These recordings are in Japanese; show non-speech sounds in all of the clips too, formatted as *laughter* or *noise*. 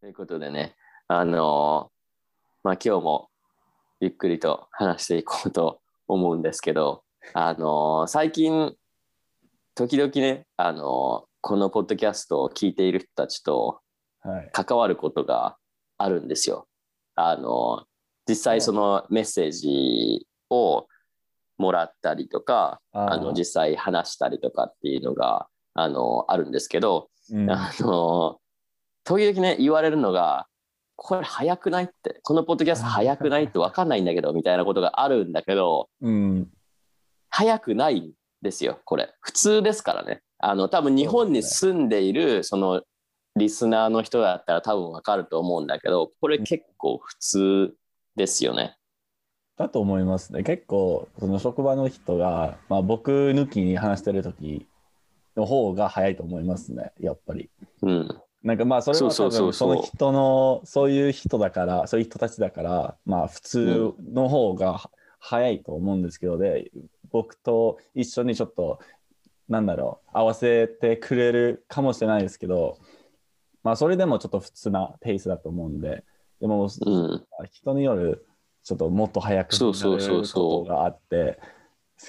ということでね、あのまあ、今日もゆっくりと話していこうと思うんですけど、あの最近、時々ね、あのこのポッドキャストを聞いている人たちとはい。関わることがあるんですよ。あの実際そのメッセージをもらったりとか、あの実際話したりとかっていうのがあのあるんですけど、うんあの時々ね言われるのがこれ早くないってこのポッドキャスト早くないって分かんないんだけどみたいなことがあるんだけどうん。早くないんですよこれ普通ですからねあの多分日本に住んでいるそのリスナーの人だったら多分分かると思うんだけどこれ結構普通ですよね。だと思いますね。結構、その職場の人が、まあ、僕抜きに話してる時の方が早いと思いますね、やっぱり。うん、なんかまあそれは多分その人のそういう人だからそういう人たちだからまあ普通の方が早いと思うんですけどで僕と一緒にちょっとなんだろう合わせてくれるかもしれないですけどまあそれでもちょっと普通なペースだと思うんででもうん、人によるちょっともっと早くそうそうそうそう。ことがあって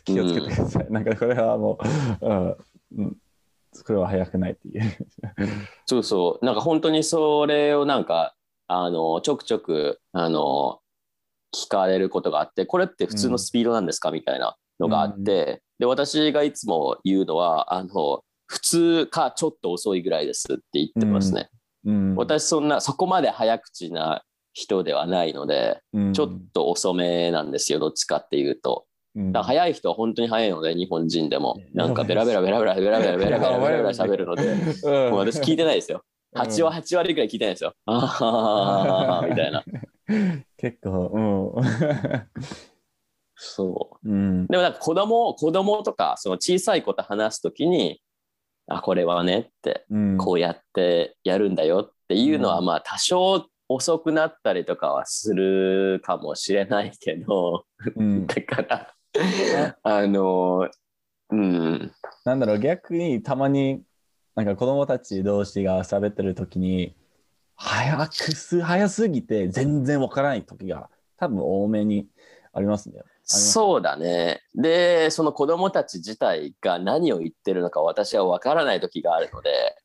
気をつけてください、なんかこれはもう、うんうん、これは早くないっていう。そうそう。なんか本当にそれをなんかあのちょくちょくあの聞かれることがあってこれって普通のスピードなんですか、みたいなのがあって、で私がいつも言うのはあの普通かちょっと遅いぐらいですって言ってますね、うん。私そんなそこまで早口な人ではないのでうん。ちょっと遅めなんですよどっちかっていうと。うんだ早い人は本当に早いので日本人でもうんなんかベラベラベラベラベラベラベラベラベラベラ喋るのでうんもう私聞いてないですよ。うん8は8割ぐらい聞いてないですよ。ああ、みたいな。結構、うん。そう。うん。でもなんか子供、子供とか、その小さい子と話すときに、あ、これはねって、うんこうやってやるんだよっていうのは、うんまあ多少遅くなったりとかはするかもしれないけど、うんだから、*laughs* あの、うん、なんだろう、逆にたまに、なんか子供たち同士が喋ってる時に、早くす、早すぎて全然わからない時が多分多めにありますね。そうだね。で、その子供たち自体が何を言ってるのか私は分からない時があるので、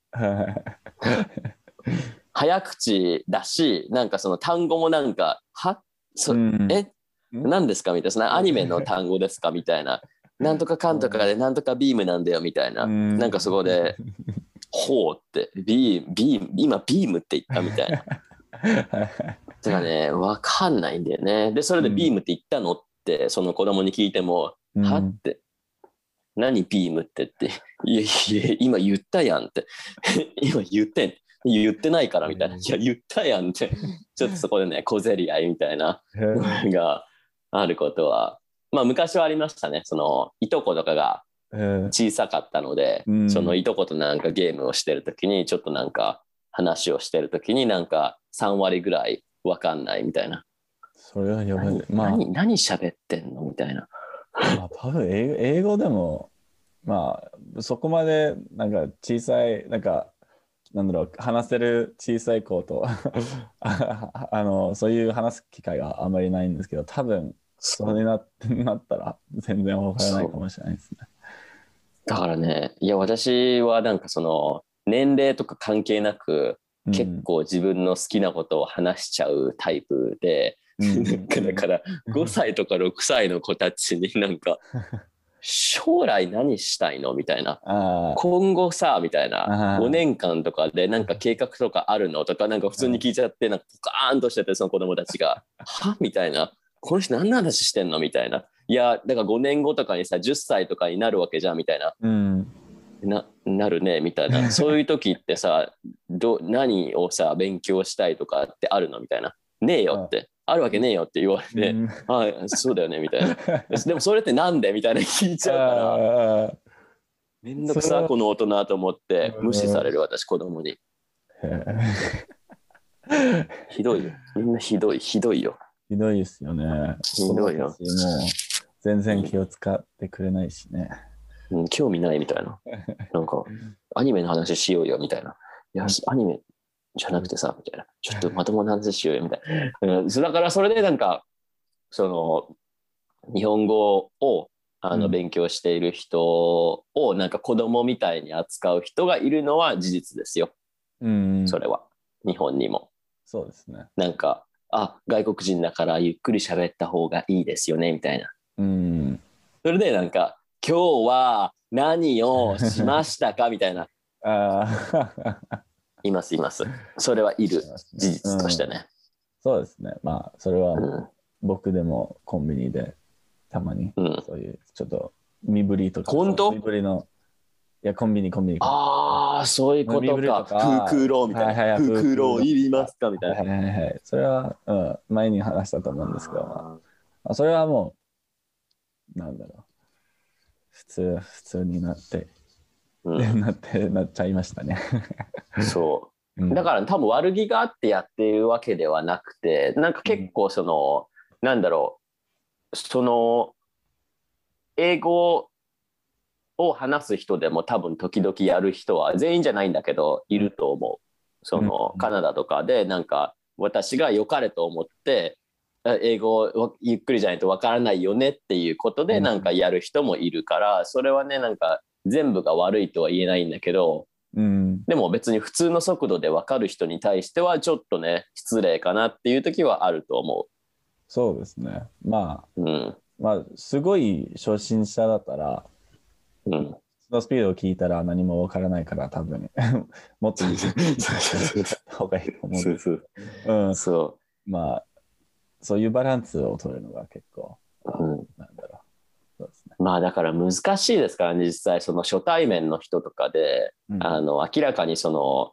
早口だし、なんかその単語もなんか、はそうんえうん何ですかみたいな、アニメの単語ですかみたいな、なんとかかんとかでなんとかビームなんだよみたいな、うん。なんかそこで、ほうって、ビーム、ビーム、今ビームって言ったみたいな。*laughs* てかね、わかんないんだよね。で、それでビームって言ったのって、その子供に聞いても、うん。はって、何ビームってって、いやいや、今言ったやんって、*laughs* 今言ってん、言ってないからみたいな、いや、言ったやんって、ちょっとそこでね、小競り合いみたいなのがあることは、まあ昔はありましたね、その、いとことかがうん小さかったので、うんそのいとことなんかゲームをしてるときに、ちょっとなんか話をしてるときに、なんか3割ぐらいわかんないみたいな。それはやばい何。まあ、何何喋ってんの？みたいな。まあ、多分英語英語でも、まあ、そこまでなんか小さい、なんか、なんだろう、話せる小さい子とあ *laughs* あの、そういう話す機会があまりないんですけど、多分それになってなったら全然わからないかもしれないですね。だからね、いや、私はなんかその、年齢とか関係なく、結構自分の好きなことを話しちゃうタイプで、うん、*laughs* だから5歳とか6歳の子たちになんか、将来何したいのみたいな。あ今後さ、みたいな、あー。5年間とかでなんか計画とかあるのとか、なんか普通に聞いちゃって、なんかポカーンとしてて、その子供たちが、は？みたいな、この人何の話してんの？みたいな。いや、だから5年後とかにさ、10歳とかになるわけじゃん、みたいな。うん。ななるねみたいな。*laughs* そういう時ってさど何をさ勉強したいとかってあるの？みたいな。ねえよって。あ。るわけねえよって言われて、うん。あそうだよねみたいな。*laughs* でもそれってなんで？みたいな聞いちゃうから。めんどくさこの大人と思ってうん。無視される私子供に。ひどいよ。みんなひどいひどいよひどいですよね。ひどいよもう全然気を使ってくれないしね。うん、興味ないみたいな。なんか、*laughs* アニメの話しようよみたいな。いや、アニメ、じゃなくてさ、みたいな。ちょっとまともな話しようよ、みたいな。だからそれでなんか、その、日本語をあのうん勉強している人をなんか子供みたいに扱う人がいるのは事実ですよ、うん、それは。日本にも。そうですね。なんか、あ、外国人だからゆっくり喋った方がいいですよね、みたいな。うん。それでなんか、今日は何をしましたか *laughs* みたいな。ああ。います、います。それはいる、事実としてね。そうですね。まあ、それはうん。僕でもコンビニでたまにうん。そういうちょっと身振りとか。本当？身振りの、いや、コンビニ、コンビニ。ああ、そういうことか。とか袋みたいな。はいはいはい袋いりますか？みたいな。はいはいはい。それは、うん、前に話したと思うんですけど、まあ、それはもう、なんだろう。普通、普通になって、うん、なって、なっちゃいましたね。そう *laughs* う。んだから多分悪気があってやっているわけではなくて、なんか結構その、なんだろう、その、英語を話す人でも多分時々やる人は全員じゃないんだけど、いると思う。そのうんカナダとかでなんか私が良かれと思って、あ英語をゆっくりじゃないとわからないよねっていうことでうんなんかやる人もいるから、それはね、なんか全部が悪いとは言えないんだけど、うん。でも別に普通の速度で分かる人に対してはちょっとね失礼かなっていう時はあると思そうですね。まあ、う。うん。まあ、すごい初心者だったら、うん。そのスピードを聞いたら何もわからないから多分 *laughs* もっと *laughs* 方がいいと思うんそう。そう。うん、そまあそういうバランスを取るのが結構う。うん。なんだろう。そうですね。まあだから難しいですからね実際その初対面の人とかで、うんあの明らかにその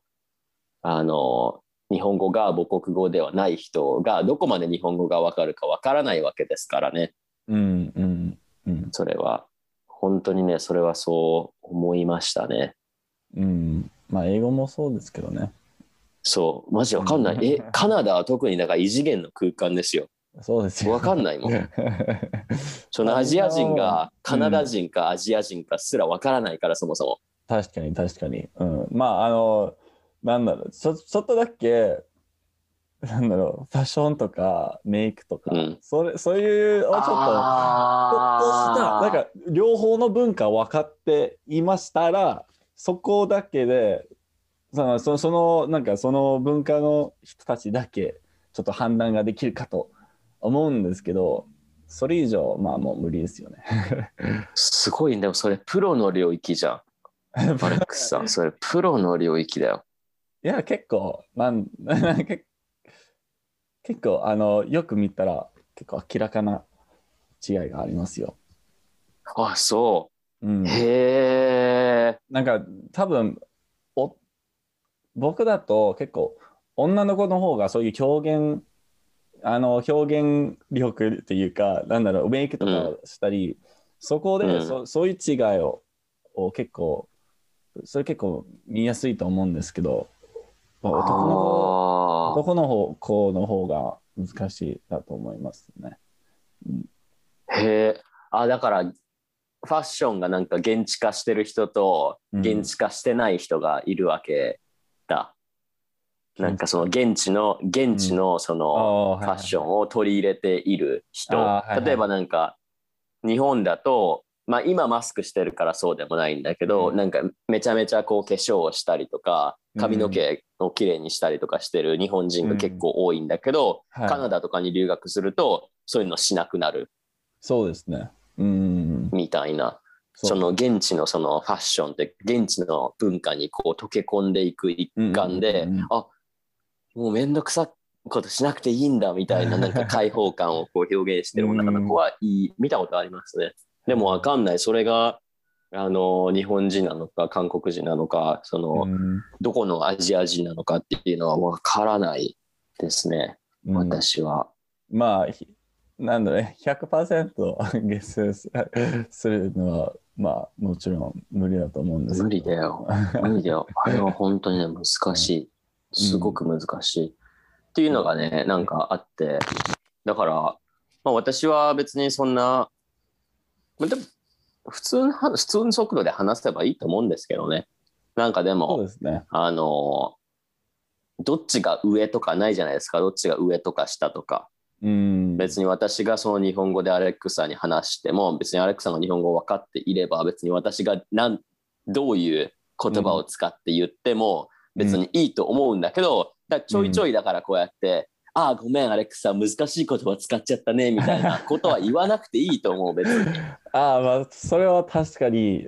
あの日本語が母国語ではない人がどこまで日本語が分かるか分からないわけですからねうんうんうんそれは本当にねそれはそう思いましたね。うん。まあ英語もそうですけどね。そうマジ分かんない。えカナダは特になんか異次元の空間ですよ。そうですよ。分かんないもん。*laughs* そのアジア人がカナダ人かアジア人かすら分からないからそもそも。確かに確かに。うん。まああの、なんだろう、ちょちょっとだけ、なんだろう、ファッションとかメイクとか、うんそれそういうをちょっと、ちょっとした、あなんか両方の文化分かっていましたら、そこだけで、そのそそのなんかその文化の人たちだけちょっと判断ができるかと思うんですけど、それ以上、まあもう無理ですよね。すごいねでもそれプロの領域じゃん。アレックスさんそれプロの領域だよ。いや、結構、なん *laughs* 結結構、あの、よく見たら、結構明らかな違いがありますよ。あそうう。ん、へえ。なんか、多分お僕だと結構、女の子の方がそういう表現、あの、表現力っていうか、なんだろう、メイクとかをしたり、そこでうんそ、そういう違いをを結構、それ結構見やすいと思うんですけど、まあ男の子あ男の方子の方が難しいだと思いますね。ーへえ。あだからファッションがなんか現地化してる人とうん。現地化してない人がいるわけだ。なんかその現地の現地のそのフファッションを取り入れている人、あーはいはい。例えばなんか日本だと、まあ、今マスクしてるからそうでもないんだけど、うん。なんかめちゃめちゃこう化粧をしたりとか髪の毛をきれいにしたりとかしてる日本人が結構多いんだけど、はい。カナダとかに留学するとそういうのしなくなる。そうですね。うん。みたいな。う。その現地のそのファッションって現地の文化にこう溶け込んでいく一環で、うんうんうんあもうめんどくさいことしなくていいんだみたいななんか開放感をこう表現してる女の子はいい見たことありますね。でもわかんないそれがあの日本人なのか韓国人なのかその、うんどこのアジア人なのかっていうのはわからないですね、うん私は。まあ、ひなんだね、100%ゲスすするのは、まあ、もちろん無理だと思うんですけど無理だよ。無理だよ。*laughs* あれは本当にね、難しい。すごく難しい。っていうのがね、なんかあって、だから、まあ、私は別にそんな、まあでも普通の、普通の速度で話せばいいと思うんですけどね。なんかでそうも、ですね。あの、どっちが上とかないじゃないですかどっちが上とか下とかうん。別に私がその日本語でアレックサに話しても別にアレックサが日本語を分かっていれば別に私がなんどういう言葉を使って言っても別にいいと思うんだけど、だからちょいちょいだからこうやって、ああごめんアレックサ難しい言葉使っちゃったねみたいなことは言わなくていいと思う別に。*laughs* ああ、まあ、それは確かに、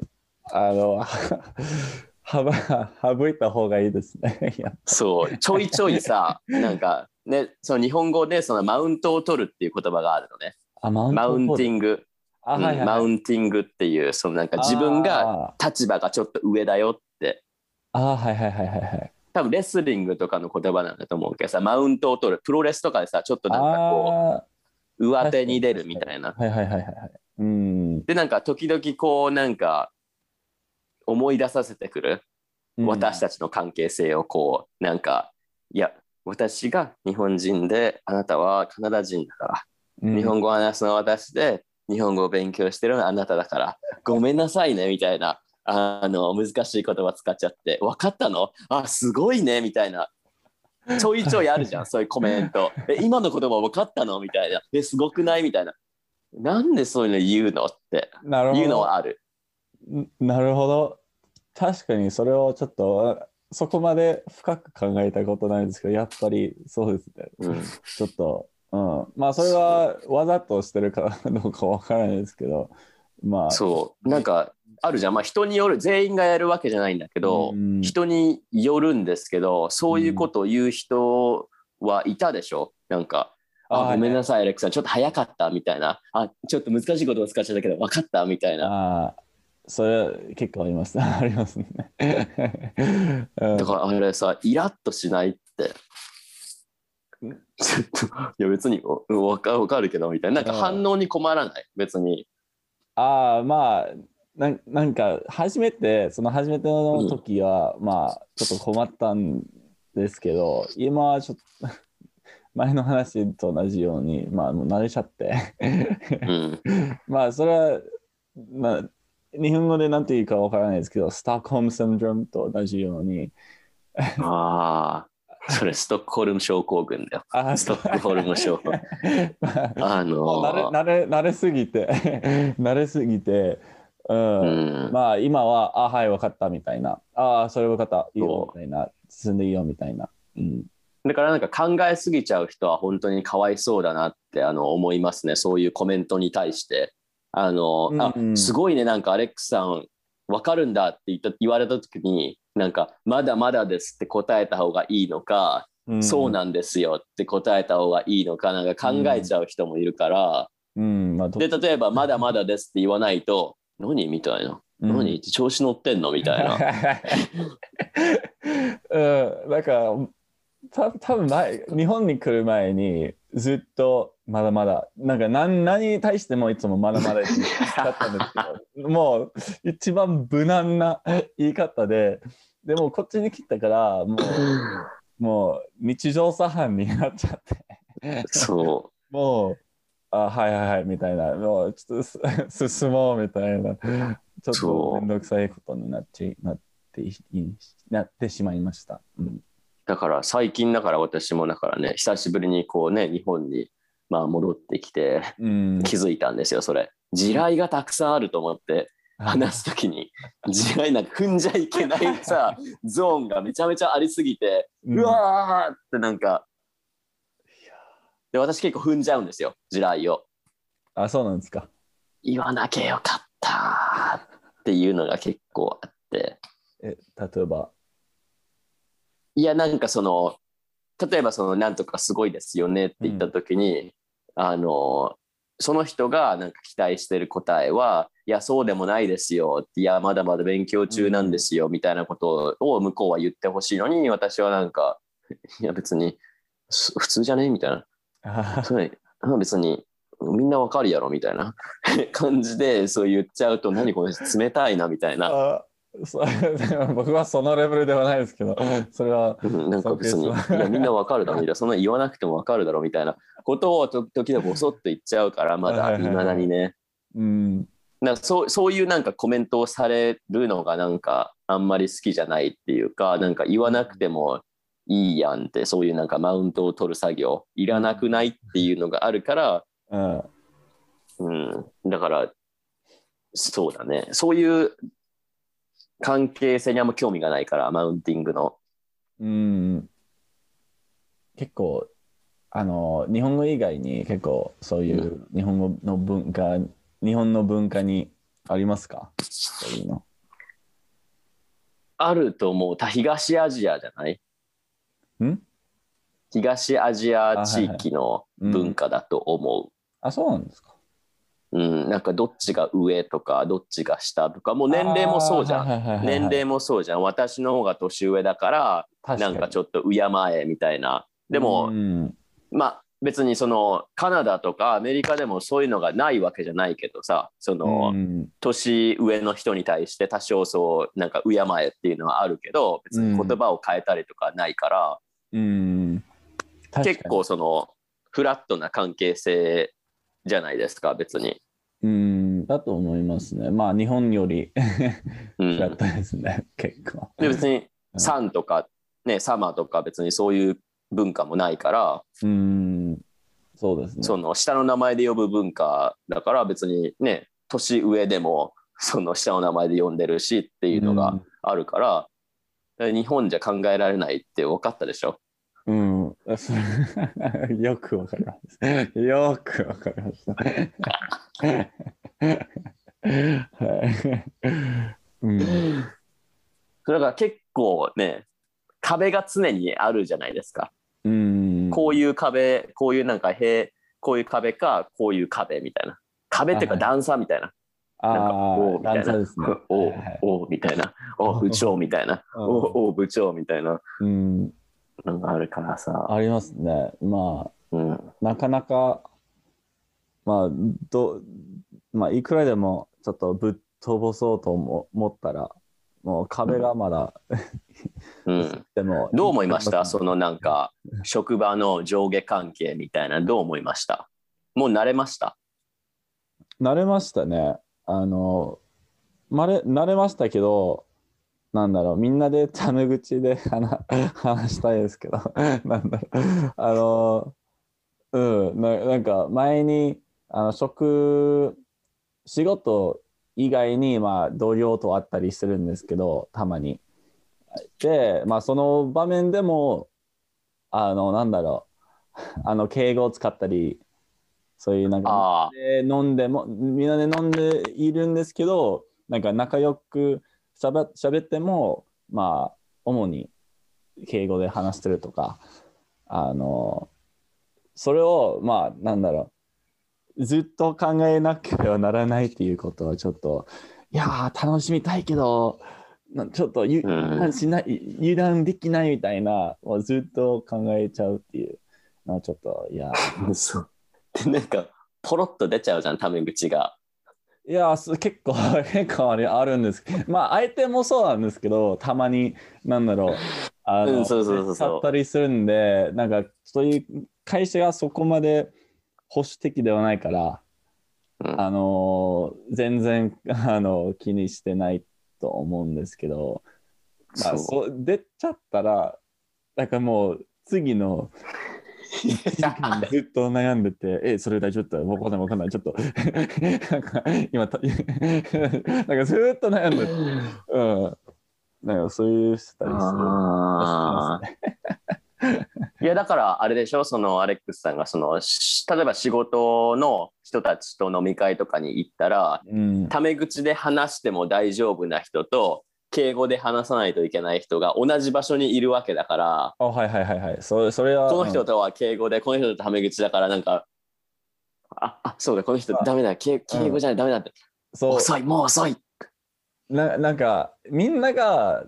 あの、*laughs* 省いた方がいいですね。*laughs* そうちょいちょいさなんかねその日本語でそのマウントを取るっていう言葉があるのね。あマウンマウンティンング、あ、はいはいはい、うんマウンティングっていうそのなんか自分があ立場がちょっと上だよって。ーあー、はいはいはいはいはい。多分レスリングとかの言葉なんだと思うけどさマウントを取るプロレスとかでさちょっとなんかこあう上手に出るみたいなあ、はいはいはいはいはい。うん。でなんか時々こうなんか思い出させてくる私たちの関係性をこうなんかいや私が日本人であなたはカナダ人だから、うん日本語を話すのは私で日本語を勉強してるのはあなただからごめんなさいねみたいなあの難しい言葉使っちゃって分かったの？あすごいねみたいな。ちょいちょいあるじゃん *laughs* そういうコメントえ今の言葉分かったの？みたいなえすごくない？みたいななんでそういうの言うの？って。なるほど。いうのはある。んなるほど。確かにそれをちょっとそこまで深く考えたことないんですけど、やっぱりそうですね。うん。ちょっと、うん。まあそれはわざとしてるかどうかわからないですけど、まあ、そう。なんかあるじゃん。まあ人による全員がやるわけじゃないんだけど、うん。人によるんですけどそういうことを言う人はいたでしょ？なんかあごめんなさいアレックさん。ちょっと早かったみたいな。あちょっと難しい言葉使っちゃったけど分かったみたいな。ああ、それ結構あります。*laughs* ありますね。うん。だからあれさイラッとしないって。ちょっといや別にお分かるけどみたいな。なんか反応に困らない？別に。ああ、まあ、なんなんか初めて、その初めての時は、まあ、ちょっと困ったんですけど、今はちょっと、*laughs* 前の話と同じように、まあ、もう慣れちゃって。うん。*laughs* まあ、それは、まあ、日本語で何て言うかわからないですけど、ストックホームシンドロームと同じように、ああそれストックホルム症候群だよ。あストックホルム症 *laughs* まああのもう慣れ慣れ慣れすぎて慣れすぎて、うん。うん。まあ今はあはい分かったみたいな。ああそれ分かった。いいよそみたいな。進んでいいよみたいな、うん、だからなんか考えすぎちゃう人は本当にかわいそうだなってあの思いますね。そういうコメントに対して。あの、あうんうん。すごいね、なんかアレックスさんわかるんだって言った言われた時に、なんかまだまだですって答えた方がいいのか、そうなんですよって答えた方がいいのか、なんか考えちゃう人もいるから、うん。まあどで、例えばまだまだですって言わないと、何みたいな。うん何調子乗ってんのみたいな。*laughs* うん、なんかた多分前日本に来る前にずっとまだまだなんか何何に対してもいつもまだまだだったんですけど *laughs* もう一番無難な言い方ででもこっちに来たからもう *laughs* もう日常茶飯になっちゃってそもうあはいはいはいみたいな。もうちょっとす進もうみたいな。ちょっと面倒くさいことになっちなっていなってしまいました。うん。だから最近だから私もだからね久しぶりにこうね日本にまあ戻ってきてうん、気づいたんですよそれ。地雷がたくさんあると思って話す時に。地雷なんか踏んじゃいけないさ *laughs* ゾーンがめちゃめちゃありすぎてうん。うわーってなんかで私結構踏んじゃうんですよ地雷を。あ、そうなんですか。言わなきゃよかったっていうのが結構あって。え、例えば？いやなんかその例えばそのなんとかすごいですよねって言った時に、あのその人がなんか期待してる答えはいやそうでもないですよいやまだまだ勉強中なんですよみたいなことを向こうは言ってほしいのに私はなんかいや別にす普通じゃねみたいな。あそれあ別にみんなわかるやろみたいな *laughs* 感じでそう言っちゃうと何これ冷たいなみたいな *laughs* 僕はそのレベルではないですけど、それは。うんなんか別に、いや、みんなわかるだろみたいな、そんな言わなくてもわかるだろみたいなことを *laughs* と時々ボソッと言っちゃうから、まだ、はいまだにね。うん。なそうそういうなんかコメントをされるのがなんかあんまり好きじゃないっていうか、なんか言わなくてもいいやんって、そういうなんかマウントを取る作業、いらなくないっていうのがあるから、うん。うん、だから、そうだね。そういう関係性にあんま興味がないから、マウンティングの。うん。結構、あの、日本語以外に結構そういう日本語の文化、日本の文化にありますか？そういうの。あると思う。た東アジアじゃない？ん？東アジア地域の文化だと思あ、そうなんですか。う。うん、なんかどっちが上とか、どっちが下とか、もう年齢もそうじゃん。ん年齢もそうじゃん。私の方が年上だから、なんかちょっょっと敬えみたいな。でも、うん、まあ別にそのカナダとかアメリカでもそういうのがないわけじゃないけどさ、その、うん。年上の人に対して多少そうなんか敬えっていうのはあるけど別に言葉を変えたりとかないから、うん、結構そのフラットな関係性じゃないですか別に。うん、だと思いますね。まあ、日本よりうん、だったですね、結構。で別に「うん。さん」とか「ね、サマー」とか別にそういう文化もないから、うん、そうですね。その下の名前で呼ぶ文化だから別にね年上でもその下の名前で呼んでるしっていうのがあるから、日本じゃ考えられないって分かったでしょ？うん、よくわかります。よくわかりました。はい。うん、だから結構ね壁が常にあるじゃないですか、うん、こういう壁こういうなんかへこういう壁かこういう壁みたいな。壁っていうか段差みたいな。なんかあおうみたいな。段差ですね。おうはいはいおうみたいな。おう部長みたいな。おうおう部長みたいな。うん、のがあるからさ、ありますね。まあ、うん、なかなか、まあ、どまあ、いくらでもちょっとぶっ飛ばそうと思思ったら、もう壁がまだ、うん、でも、どう思いました？そのなんか職場の上下関係みたいなどう思いました？もう慣れました？慣れましたね。あの、まれ慣れましたけど、なんだろう、みんなでタメ口で *laughs* 話話したいですけど、*laughs* なんだろう、あの、うん、ななんか前に、あの職、仕事以外に、まあ、同僚と会ったりするんですけど、たまに。で、まあ、その場面でも、あの、なんだろう、*laughs* あの、敬語を使ったり、そういうなんか、飲んでもみんなで飲んでいるんですけどなんか仲良くしゃべ喋ってもまあ主に敬語で話してるとかあのそれをまあなんだろうずっと考えなければならないっていうことはちょっといやー楽しみたいけどなちょっとゆうん。油断しない油断できないみたいなもうずっと考えちゃうっていうのはちょっといや *laughs* そう。でなんかポロッと出ちゃうじゃんタメ口が。いやす結構 *laughs* 結構あれあるんです。まあ相手もそうなんですけどたまになんだろうあの、うんそうそうそうそう。去ったりするんでなんかそういう会社がそこまで保守的ではないから、うん。あの全然 *laughs* あの気にしてないと思うんですけど、まあ、そう。出ちゃったらなんかもう次の1時間ずっと悩んでて、え、それ大丈夫だわかんないわかんない、ちょっと、*laughs* なんか今た、*laughs* なんかずっと悩んでて、うん。なんかそういうしたりする。だからあれでしょ？そのアレックスさんがそのし例えば仕事の人たちと飲み会とかに行ったらうん、タメ口で話しても大丈夫な人と敬語で話さないといけない人が同じ場所にいるわけだからあ、はいはいはいはい。それそれは、この人とは敬語でこの人とタメ口だからなんかああそうだこの人ダメだ敬敬語じゃないダメだって。うん。そう。遅いもう遅い。ななんかみんなが、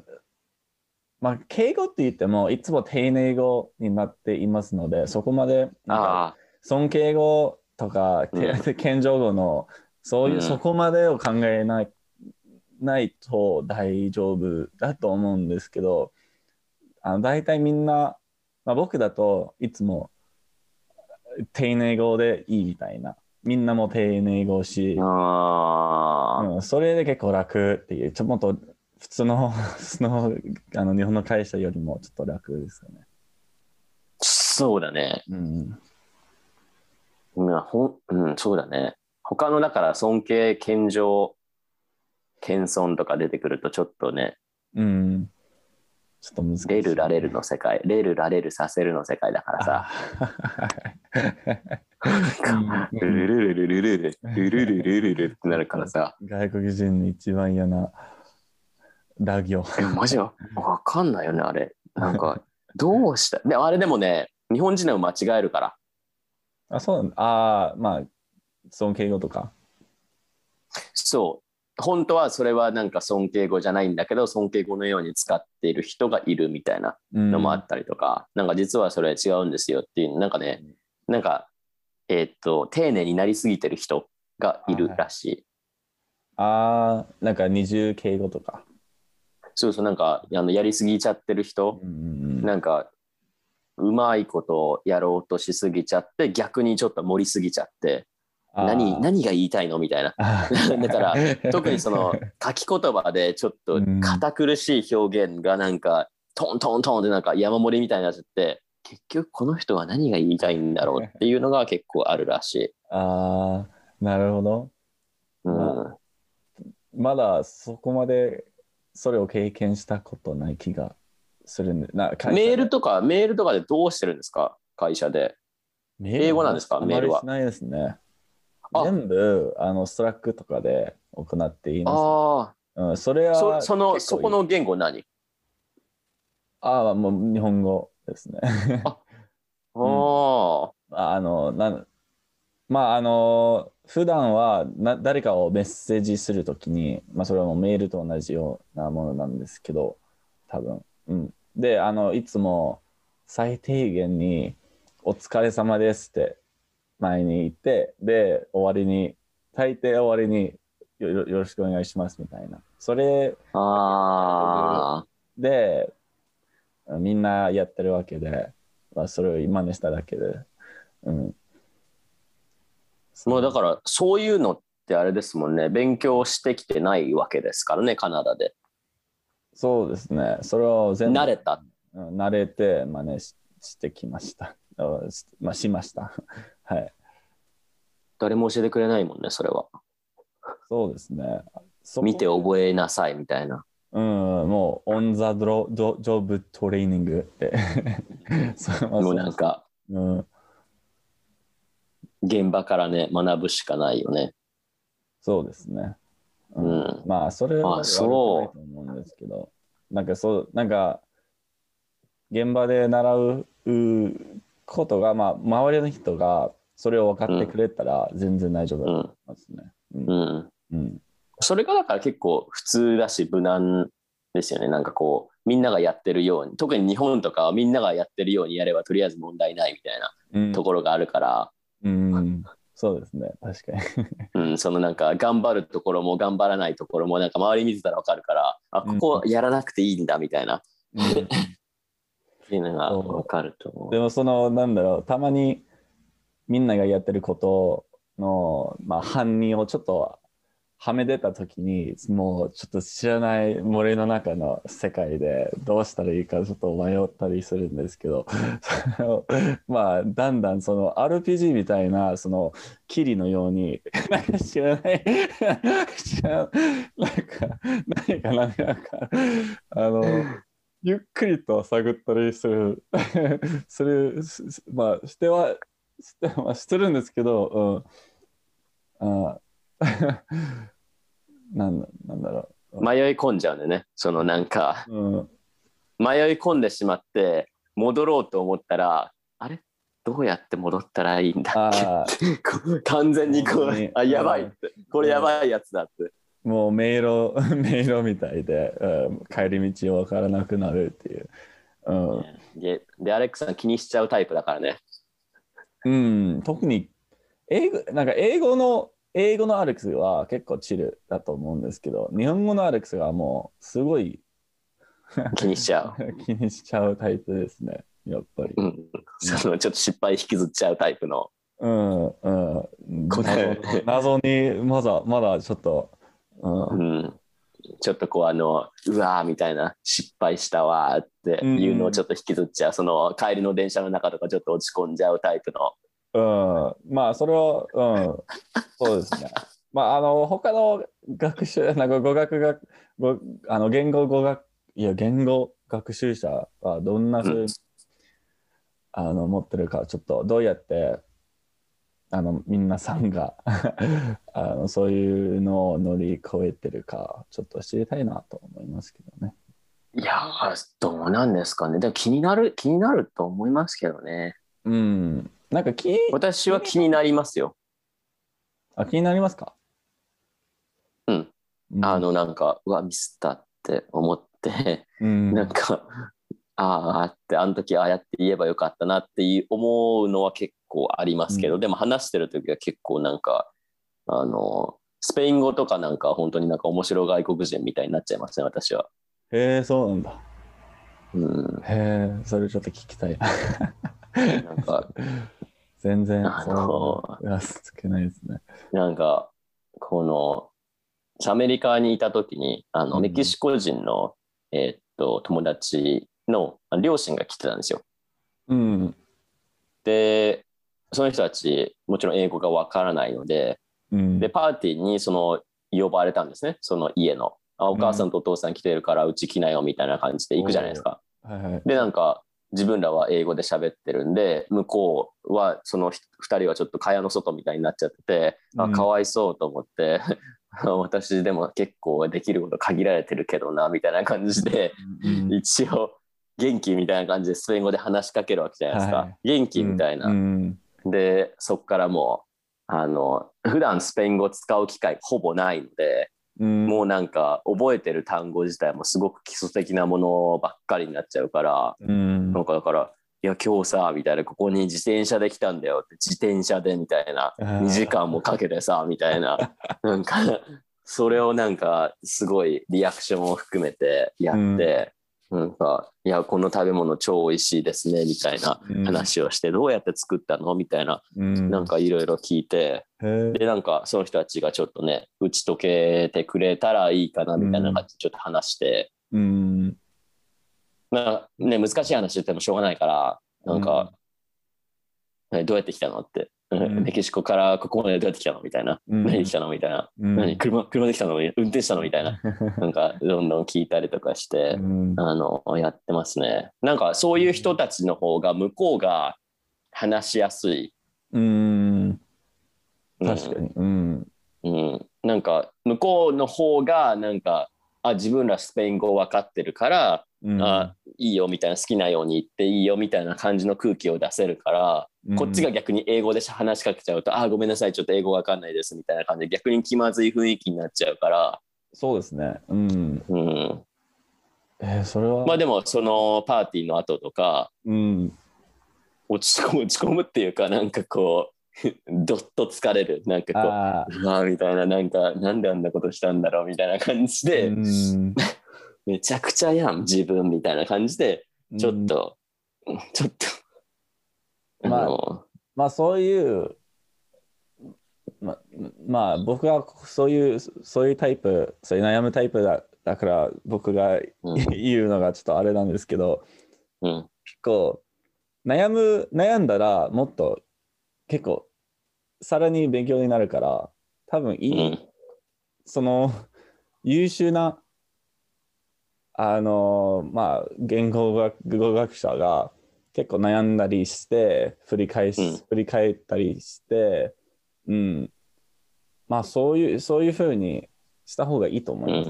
まあ、敬語って言ってもいつも丁寧語になっていますのでそこまでなんかあ尊敬語とか、うん。謙譲 *laughs* 語のそういう、うんそこまでを考えないないと大丈夫だと思うんですけどあの大体みんな、まあ、僕だといつも丁寧語でいいみたいな。みんなも丁寧語し、うん、それで結構楽っていう。ちょっと普通の、*laughs* 普通のあの日本の会社よりもちょっと楽ですよね。そうだね。うん。まあ、ほん、うん、そうだね。他の、だから尊敬、謙譲、謙遜とか出てくるとちょっとね、うん。ちょっと難しい。レルラレルの世界、レルラレルさせるの世界だからさ、あルルルルルルルルルルルルルルってなるからさ、外国人に一番嫌なラ行。え、マジ？わわかんないよね、あれ。なんか、*laughs* どうした？であれでもね、日本人でも間違えるから。あ、そうなんだ。ああ、まあ、尊敬語とか。そう。本当はそれはなんか尊敬語じゃないんだけど、尊敬語のように使っている人がいるみたいなうんのもあったりとか、なんか実はそれ違うんですよっていう、なんかね、なんか、えーっと、丁寧になりすぎてる人がいるらしい。ああ、なんか二重敬語とか。そうそう、なんか、あのやりすぎちゃってる人、うんうんなんか、うまいことをやろうとしすぎちゃって、逆にちょっと盛りすぎちゃって、何、何が言いたいのみたいな。*laughs* だから *laughs* 特にその書き言葉でちょっと堅苦しい表現がなんかトントントンってなんか山盛りみたいになっちゃって結局この人は何が言いたいんだろうっていうのが結構あるらしい。ああ、なるほど。うん、まだそこまでそれを経験したことない気がするんで。なメールとかメールとかでどうしてるんですか？会社で。英語なんですか？メールはしないですね。あ全部あのストラックとかで行っていいんです。あうん、それあはそそのそこの言語何？ああ、もう日本語ですね。ああ、*laughs* あの、なんまあ、あの、普段はな誰かをメッセージするときに、まあ、それはもうメールと同じようなものなんですけど、多分。うん。で、あの、いつも最低限に、お疲れ様ですって前に言って、で、終わりに、大抵終わりによよよろしくお願いしますみたいな。それああ、で、みんなやってるわけで、まあ、それを真似しただけで。うん。もうだからそういうのってあれですもんね勉強してきてないわけですからねカナダでそうですね。それを全部慣れたうん慣れて真似ししてきました。あ *laughs* しまあ、しました。*laughs* はい。誰も教えてくれないもんねそれはそうですね。見て覚えなさいみたいなうん、もう、オン・ザ・ドロジョジョブ・トレーニングで。そうもうなんかうん、現場からね学ぶしかないよね。そうですね。うん。まあ、それはあそくないと思うんですけど、なんかそう、なんか、現場で習うことが、まあ、周りの人がそれを分かってくれたら全然大丈夫だと思いますね。うん。うん。うん。それがだから結構普通だし無難ですよね。なんかこうみんながやってるように特に日本とかはみんながやってるようにやればとりあえず問題ないみたいなうん。ところがあるから、うん、そうですね、確かに。*laughs* うん、そのなんか頑張るところも頑張らないところもなんか周り見てたら分かるからあここやらなくていいんだみたいな、*laughs* っていうのが分かると思う。でもそのなんだろうたまにみんながやってることの、まあ、犯人をちょっとはめ出た時にもうちょっと知らない森の中の世界でどうしたらいいかちょっと迷ったりするんですけど *laughs* まあだんだんその RPG みたいなその霧のようになんか知らない知らなんか何か何かあのゆっくりと探ったりする *laughs* するまあしてはして,、まあ、してるんですけど、うん、あ *laughs* なんだなんだろ迷い込んじゃうんでね。そのなんかう、うん、迷い込んでしまって戻ろうと思ったらあれ？どうやって戻ったらいいんだっあけ *laughs* 完全にこうあやばいって。これやばいやつだって。もう迷路 *laughs* 迷路みたいで、うん、帰り道わからなくなるっていう、うん。ででアレックさん気にしちゃうタイプだからね。うん、特に英語なんか英語の英語のアレックスは結構チルだと思うんですけど日本語のアレックスはもうすごい気にしちゃ *laughs* 気にしちゃうタイプですねやっぱり。う、うん、そのちょっと失敗引きずっちゃうタイプの。うんうん。謎謎にまだまだちょっと、うん。うん、ちょっとこうあのうわーみたいな失敗したわーっていうのをちょっと引きずっちゃう、その帰りの電車の中とかちょっと落ち込んじゃうタイプのうん、まあそれは、うん、そうですね。まああの他の学習なんか語学学語あの言語語学いや言語学習者はどんなふうに、うんあの持ってるかちょっとどうやってあの皆さんが *laughs* あのそういうのを乗り越えてるかちょっと知りたいなと思いますけどね。いやーどうなんですかねでも気になる気になると思いますけどねうん。なんか気私は気になりますよあ気になりますか？うん。あ、のなんかうわミスったって思ってうん、なんか、ああって、あの時ああやって言えばよかったなっていう思うのは結構ありますけど、うんでも話してる時は結構なんか、あの、スペイン語とかなんか本当になんか面白外国人みたいになっちゃいますね、私は。へえそうなんだ。うん。へえそれちょっと聞きたい。なんか、*laughs* 全然あのそうやつけないですね。なんか、この、アメリカにいた時に、あの、うんメキシコ人の、えーっと、友達のあ両親が来てたんですよ。うん。で、その人たち、もちろん英語がわからないので、うん、で、パーティーにその呼ばれたんですね、その家の。あお母さんとお父さん来てるからうち来なよみたいな感じで行くじゃないですか。はいはい。で、なんか自分らは英語で喋ってるんで、向こうはその2人はちょっと蚊帳の外みたいになっちゃってて、あ、うんかわいそうと思って、*laughs* 私でも結構できること限られてるけどな、みたいな感じで、うん一応元気みたいな感じでスペイン語で話しかけるわけじゃないですか。はい元気みたいな。うんでそこからもうあの普段スペイン語使う機会ほぼないので、うん、もうなんか覚えてる単語自体もすごく基礎的なものばっかりになっちゃうから、うん、なんかだから「いや今日さ」みたいな「ここに自転車で来たんだよ」って自転車でみたいなあー2時間もかけてさみたいななんかそれをなんかすごいリアクションを含めてやって、なんか「いやこの食べ物超美味しいですね」みたいな話をして、どうやって作ったの？みたいなうん、なんかいろいろ聞いて、で、なんかその人たちがちょっとね、打ち解けてくれたらいいかなみたいな感じでちょっと話して、うん、まあね、難しい話言ってもしょうがないから、なんか、えどうやって来たの？って、ん。メキシコからここまでどうやって来たのみたいな、うん。何で来たのみたいな、うん。何車車で来たの運転したのみたいな、*laughs* なんかどんどん聞いたりとかしてう、ん。あの、やってますね。なんかそういう人たちの方が向こうが話しやすい。うん、うん。確かに。うん、うん、なんか向こうの方がなんかあ自分らスペイン語分かってるから、うん、あいいよみたいな好きなように言っていいよみたいな感じの空気を出せるから、こっちが逆に英語で話しかけちゃうとあごめんなさいちょっと英語分かんないですみたいな感じで逆に気まずい雰囲気になっちゃうから、そうですね。うん。うん、えー、それは、まあでもそのパーティーの後とかうん、落ち込む *laughs* 落ち込むっていうかなんかこう *laughs* どっと疲れる。なんかこうあうわーみたいななんかなんであんなことしたんだろうみたいな感じーで、うん。*laughs* めちゃくちゃやん自分みたいな感じでちょっと、ちょっとまあのまあそういう、ままあ僕はそういうそういうタイプ、そういう悩むタイプだだから僕がうん。*laughs* 言うのがちょっとあれなんですけど、うん。結構悩む悩んだらもっと結構さらに勉強になるから多分ういい、ん。その優秀なあのまあ言語学語学者が結構悩んだりして振り返し、うん。振り返ったりしてうん。まあそういうそういうふうにした方がいいと思います、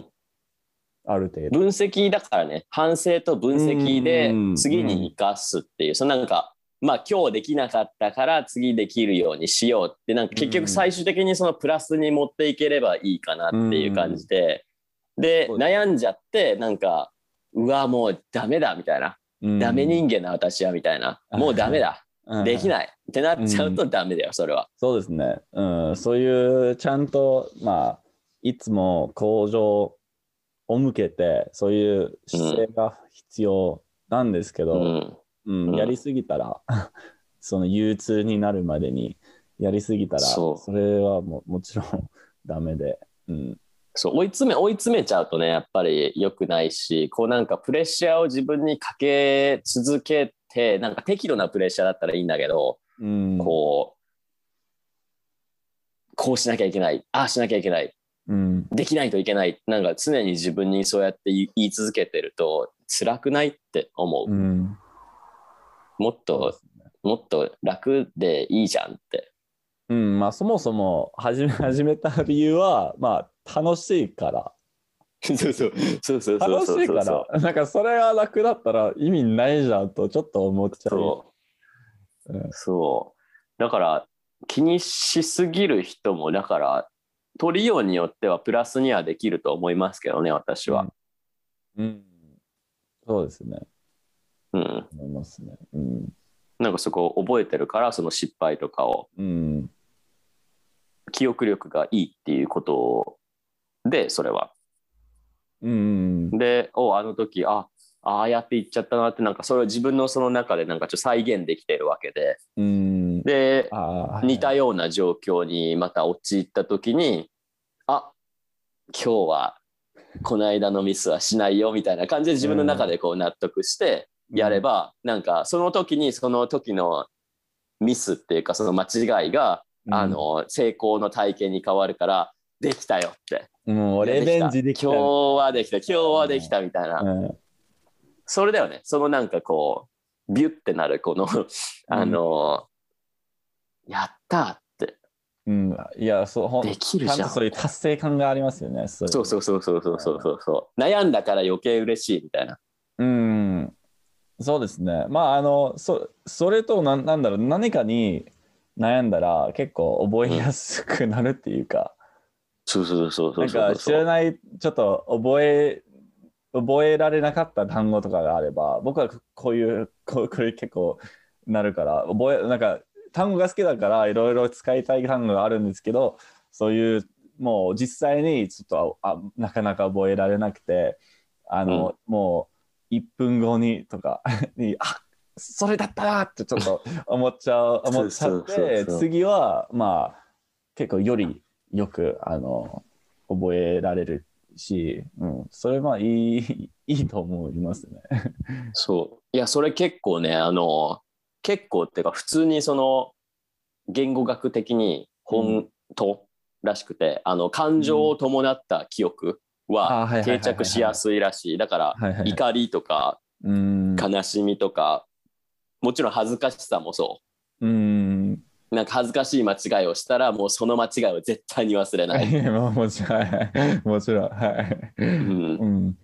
うん。ある程度。分析だからね。反省と分析でうん次に生かすっていう、そのなんかまあ今日できなかったから次できるようにしようってなんか結局最終的にそのプラスに持っていければいいかなっていう感じで、で悩んじゃってなんかうわもうダメだみたいな、うんダメ人間な私はみたいな。もうダメだ。*laughs* できいない。ってなっちゃうとダメだよそれは。そうですね、うん、そういうちゃんとまあいつも向上を向けてそういう姿勢が必要なんですけど、うん。うん。うん。やりすぎたら *laughs* その憂鬱になるまでにやりすぎたらそれはももちろん *laughs* ダメで、うん、そう追い詰め追い詰めちゃうとねやっぱり良くないしこうなんかプレッシャーを自分にかけ続けてなんか適度なプレッシャーだったらいいんだけど、うん。こうこうしなきゃいけないああしなきゃいけないうん。できないといけないなんか常に自分にそうやって言い続けてると辛くないって思う、うん。もっともっと楽でいいじゃんってうん、まあそもそも始め始めた理由は、まあ楽しいから。そうそうそうそう楽しいから。なんかそれが楽だったら意味ないじゃんとちょっと思っちゃう。そううんそう。だから気にしすぎる人もだから取りようによってはプラスにはできると思いますけどね私は。うん。そうですね。うん。思いますね。うん。なんかそこを覚えてるからその失敗とかをうん。記憶力がいいっていうことでそれは。うん。でおあの時あああやって言っちゃったなってなんかそれを自分のその中でなんかちょっと再現できてるわけで。うん。であー似たような状況にまた陥った時にあ今日はこの間のミスはしないよみたいな感じで自分の中でこう納得してやれば、なんかその時にその時のミスっていうかその間違いが、うんあの成功の体験に変わるからできたよってもうレベンジできた。今日はできた。今日はできたみたいな、うん。それだよね。そのなんかこうビュッてなるこのあの、やったって。うん。いや、そう、ほんできるじゃん。そういう達成感がありますよね。そそうそうそうそうそうそうそうそう。悩んだから余計嬉しいみたいな。うん。そうですね。まあ、あの、そそれとな、なんだろう、何かに悩んだら結構覚えやすくなるっていうか、そうそうそうそなかうんそうそう。知らない、ちょっと覚え、覚えられなかった単語とかがあれば、僕はこういう、こうこれ結構なるから、覚え、なんか単語が好きだからいろいろ使いたい単語があるんですけど、そういう、もう実際にちょっとあなかなか覚えられなくて、あの、もう1分後にとかに、あそれだったなってちょっと思っちゃう、思っちゃって、次はまあ結構よりよくあの覚えられるし、うん、それまあいい *laughs* いいと思いますね。*laughs* そう。いやそれ結構ねあの結構っていうか普通にその言語学的に本当らしくて、あの感情を伴った記憶あは定着しやすいらしい。だからはいはい、怒りとかうん。悲しみとかもちろん恥ずかしさもそう。うんなんか恥ずかしい間違いをしたらもうその間違いを絶対に忘れない。も *laughs* もちろん。はい。もちろん。はい。うん。うん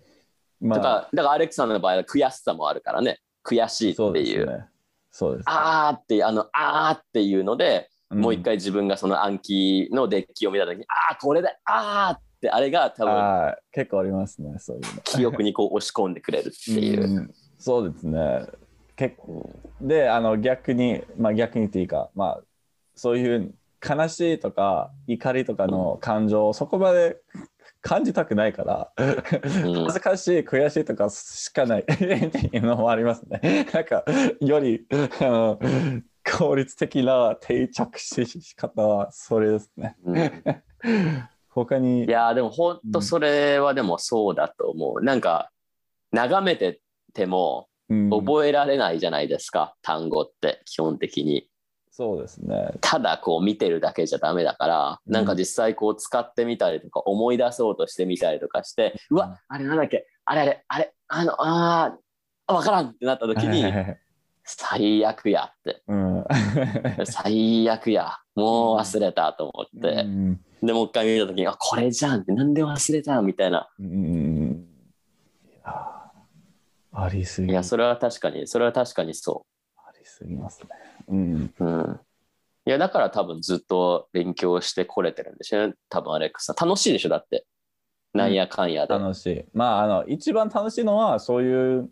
まだからだからアレックさんの場合は悔しさもあるからね。悔しいっていう。ですね。そうです、あーっていうあのあーっていうので、もう一回自分がその暗記のデッキを見た時にああこれだあーってあれが多分ああ結構ありますね、そういうの。記憶にこう押し込んでくれるっていう。うん。そうですね。結構。であの逆に、まあ、逆にっていうか、まあ、そういう悲しいとか怒りとかの感情をそこまで *laughs* 感じたくないから、うん恥ずかしい悔しいとかしかない *laughs* っていうのもありますね。*laughs* なんかよりあの効率的な定着し方はそれですね。うん他にいやーでも本当それはでもそうだと思う。なんか眺めててもうん覚えられないじゃないですか、単語って基本的に。そうですね。ただこう見てるだけじゃダメだから、うん。なんか実際こう使ってみたりとか思い出そうとしてみたりとかして、うわあれなんだっけ？あれあれあれあのあーわからんってなった時に最悪やって。うん。*laughs* 最悪や。もう忘れたと思って、うん。でもう一回見た時にあこれじゃんってなんで忘れたみたいな。うんありすぎ。いやそれは確かにそれは確かにそありすぎますね。うん。ううん。いやだから多分ずっと勉強してこれてるんでしょうね。多分アレックスさん。楽しいでしょだって。なんやかんやで、楽しい。まあ、あの、一番楽しいのは、そういう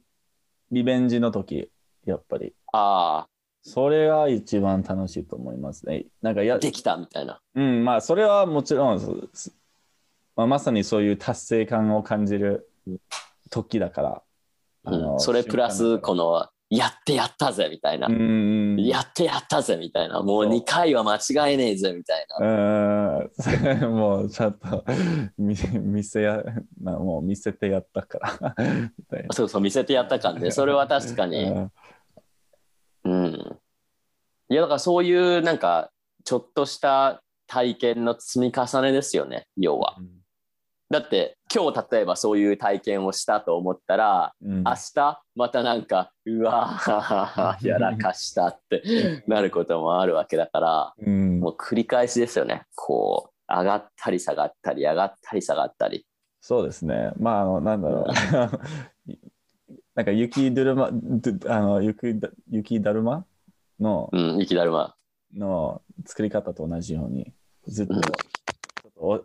リベンジの時、やっぱり。あそれが一番楽しいと思いますね。なんかやあ、できたみたいな。うん、まあ、それはもちろん、まあ、まさにそういう達成感を感じる時だから。うん、それプラスこのやってやったぜみたいな、うん。やってやったぜみたいな。もう。そう2回は間違えねえぜみたいな、うん。*laughs* もうちゃんと *laughs* 見見せやなもう見せてやったから。そうそう見せてやった感でそれは確かに、うん。うん、いやだからそういうなんかちょっとした体験の積み重ねですよね要は。だって今日例えばそういう体験をしたと思ったらうん。明日またなんかうわーやらかしたってなることもあるわけだからうん。もう繰り返しですよね。こう上がったり下がったり上がったり。下がったりそうですね。まあ、あの、なんだろう。*laughs* なんか雪だるま、どあの雪だ雪だるま？のうん雪だるま。の作り方と同じように、ずっとうん。ちょっとお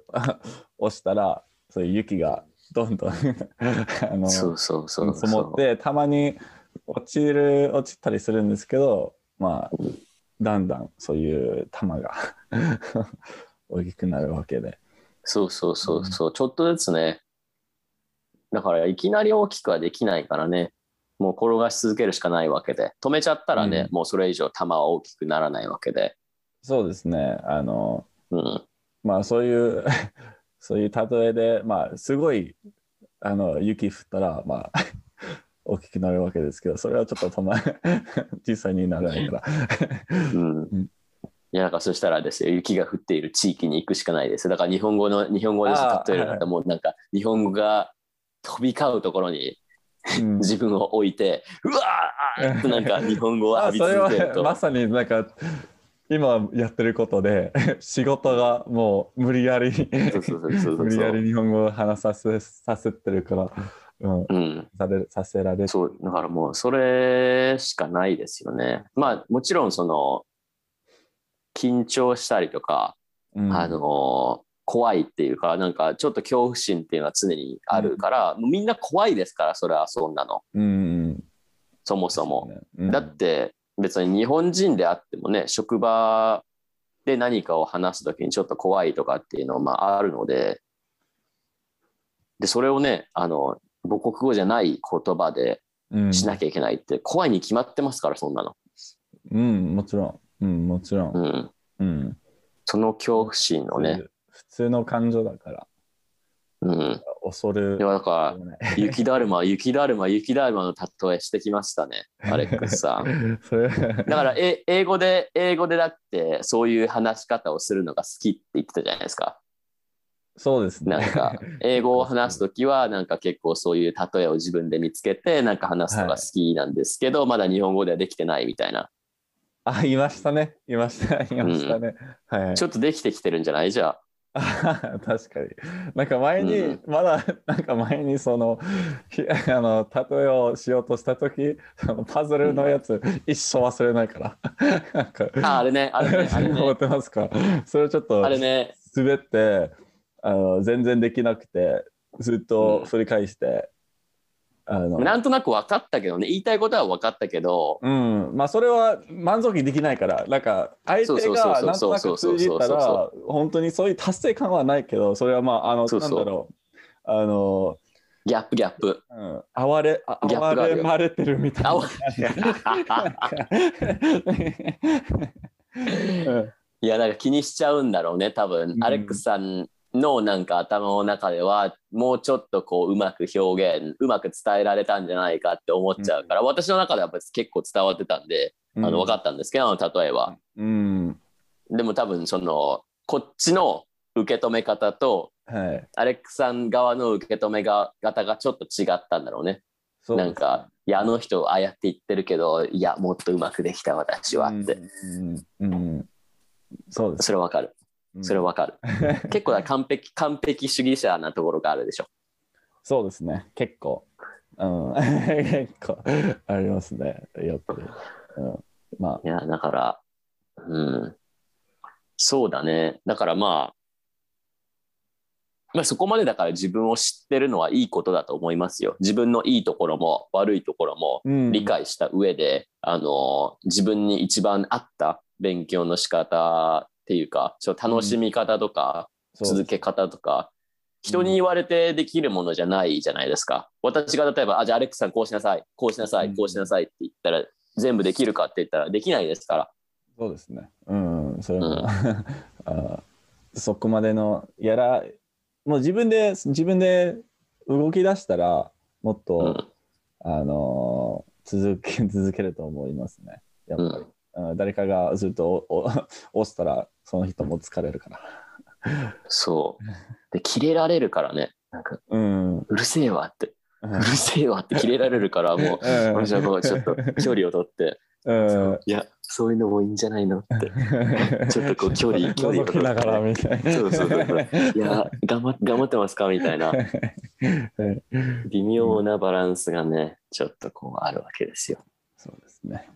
*laughs* 押したら、そういう雪がどんどん *laughs* あのそうそうそう積もって、たまに落ちる、落ちたりするんですけど、まあ、だんだんそういう玉が *laughs* 大きくなるわけで。そうそうそうそう、ちょっとずつね。だからいきなり大きくはできないからね。もう転がし続けるしかないわけで。止めちゃったらね、うもうそれ以上球は大きくならないわけで。そうですね。あの、うん。まあそういうそういう例えでまあすごいあの雪降ったらまあ *laughs* 大きくなるわけですけどそれはちょっと止ま *laughs* 実際にならないからうん。んいや、だからそしたらですよ、雪が降っている地域に行くしかないです。だから日本語の、日本語で例えるんだったらもうなんか日本語が飛び交うところにうん自分を置いて、うわーってなんか日本語を浴び続けると。はまさになんか今やってることで *laughs* 仕事がもう無理やり無理やり日本語を話させさせてるから、うん、うん。されさせられる。そう、だからもうそれしかないですよね。まあもちろんその緊張したりとか、うん。あの怖いっていうかなんかちょっと恐怖心っていうのは常にあるから、もうみんな怖いですからそれはそんなの。うんそもそも。うん。だって別に日本人であってもね職場で何かを話す時にちょっと怖いとかっていうのはまああるのででそれをねあの母国語じゃない言葉でうんしなきゃいけないって怖いに決まってますからそんなの。うん、もちろん。うん、もちろん。うん、うん。その恐怖心をね、普通の感情だから、うん、恐るいやだから雪だるま雪だるま雪だるまの例えしてきましたねアレックスさん。*laughs* だからえ英語で英語でだってそういう話し方をするのが好きって言ってたじゃないですか。そうですね。なんか *laughs* 英語を話すときはなんか結構そういう例えを自分で見つけてなんか話すのが好きなんですけど、まだ日本語ではできてないみたいな。あ、いましたね。いました。いましたね。はい。ちょっとできてきてるんじゃない？じゃあ。*laughs* 確かに。なんか前に、うん。まだ、なんか前にその、ひあの、例えをしようとしたとき、そのパズルのやつ、一生忘れないから。なんか、ああれねあれねあれ覚えねてますか？それちょっとあれね。滑ってあの全然できなくてずっと振り返して、あの。なんとなく分かったけどね。言いたいことは分かったけど。うん、まあそれは満足できないから。なんか相手がなんとなく通じたら本当にそういう達成感はないけどそれはまああのそうそう。なんだろう。あの、ギャップギャップ。うん、哀れあギャップがあ哀れまれてるみたいな。*laughs* いや、なんか気にしちゃうんだろうね、多分、うん。アレックスさんのなんか頭の中では、もうちょっとこう、うまく表現、うまく伝えられたんじゃないかって思っちゃうから、私の中ではやっぱ結構伝わってたんで、あの分かったんですけど、あの例えは。うんでも多分、その、こっちの受け止め方と、はいアレックスさん側の受け止めが方がちょっと違ったんだろうね。そうですなんか、いや、あの人、ああやって言ってるけど、いや、もっとうまくできた私はって。うんうんうんそうですそれはわかる。それはわかる。*laughs* 結構だ完璧、完璧主義者なところがあるでしょ。そうですね、結構。うん、*laughs* 結構ありますね、よく。うん、まいや、だから、うん。そうだね。だからまあ、まあ、そこまでだから自分を知ってるのはいいことだと思いますよ。自分のいいところも悪いところもあ、うん理解した上で、あの自分に一番合った勉強の仕方っていうか、そう楽しみ方とか、続け方とか、人に言われてできるものじゃないじゃないですか。私が例えば、あ、じゃあアレックスさんこうしなさい、こうしなさい、こうしなさいって言ったら、全部できるかって言ったらできないですから。そうですね。うん、それも、*laughs* あそこまでのやら、もう自分で自分で動き出したら、もっと、うん。あの続け続けると思いますね。やっぱり。うん誰かがずっと *laughs* 押したら、その人も疲れるから。そう。で、キレられるからね。なんか、うん。うるせえわって、ううるせえわってキレられるから、もう、私はこう、ちょっと距離を取って、うん。いや、そういうのもいいんじゃないのって、*laughs* ちょっとこう、距離、距離を覗取ながらみたいな。そうそうそういや、頑張頑張ってますかみたいな、微妙なバランスがね、ちょっとこう、あるわけですよ。そうですね。